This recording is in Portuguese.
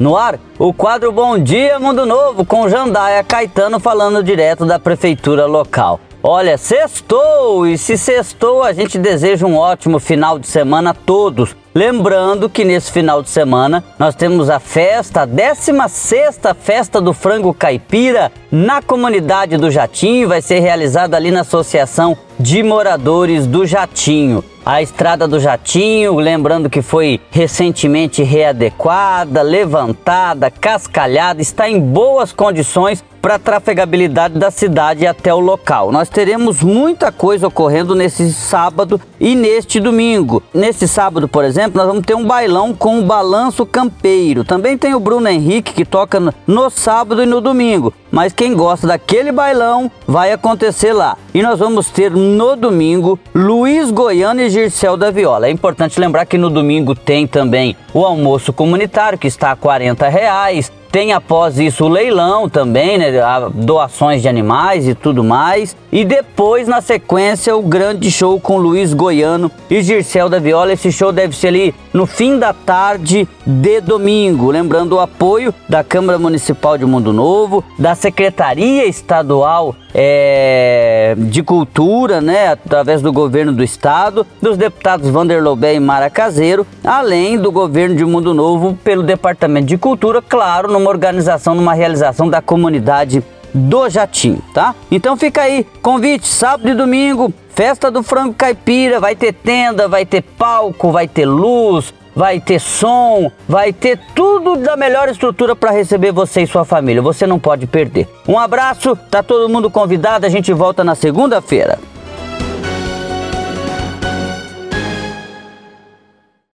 No ar, o quadro Bom Dia Mundo Novo com Jandaia Caetano falando direto da prefeitura local. Olha, sextou! E se sextou, a gente deseja um ótimo final de semana a todos. Lembrando que nesse final de semana nós temos a festa, a 16 Festa do Frango Caipira, na comunidade do Jatinho. Vai ser realizada ali na Associação de Moradores do Jatinho. A estrada do Jatinho, lembrando que foi recentemente readequada, levantada, cascalhada, está em boas condições para a trafegabilidade da cidade até o local. Nós teremos muita coisa ocorrendo nesse sábado e neste domingo. Nesse sábado, por exemplo, nós vamos ter um bailão com o balanço campeiro. Também tem o Bruno Henrique que toca no sábado e no domingo. Mas quem gosta daquele bailão vai acontecer lá. E nós vamos ter no domingo Luiz Goiano e Gircel da Viola. É importante lembrar que no domingo tem também o almoço comunitário que está a 40 reais. Tem após isso o leilão também, né? Doações de animais e tudo mais. E depois, na sequência, o grande show com Luiz Goiano e Gircel da Viola. Esse show deve ser ali no fim da tarde de domingo. Lembrando o apoio da Câmara Municipal de Mundo Novo, da Secretaria Estadual é, de Cultura, né? Através do governo do estado, dos deputados Vanderlei Bé e Mara Caseiro, além do governo de Mundo Novo pelo Departamento de Cultura, claro, numa organização, numa realização da comunidade do Jatinho, tá? Então fica aí, convite, sábado e domingo, festa do frango caipira, vai ter tenda, vai ter palco, vai ter luz, vai ter som, vai ter tudo da melhor estrutura para receber você e sua família. Você não pode perder. Um abraço, tá todo mundo convidado, a gente volta na segunda-feira.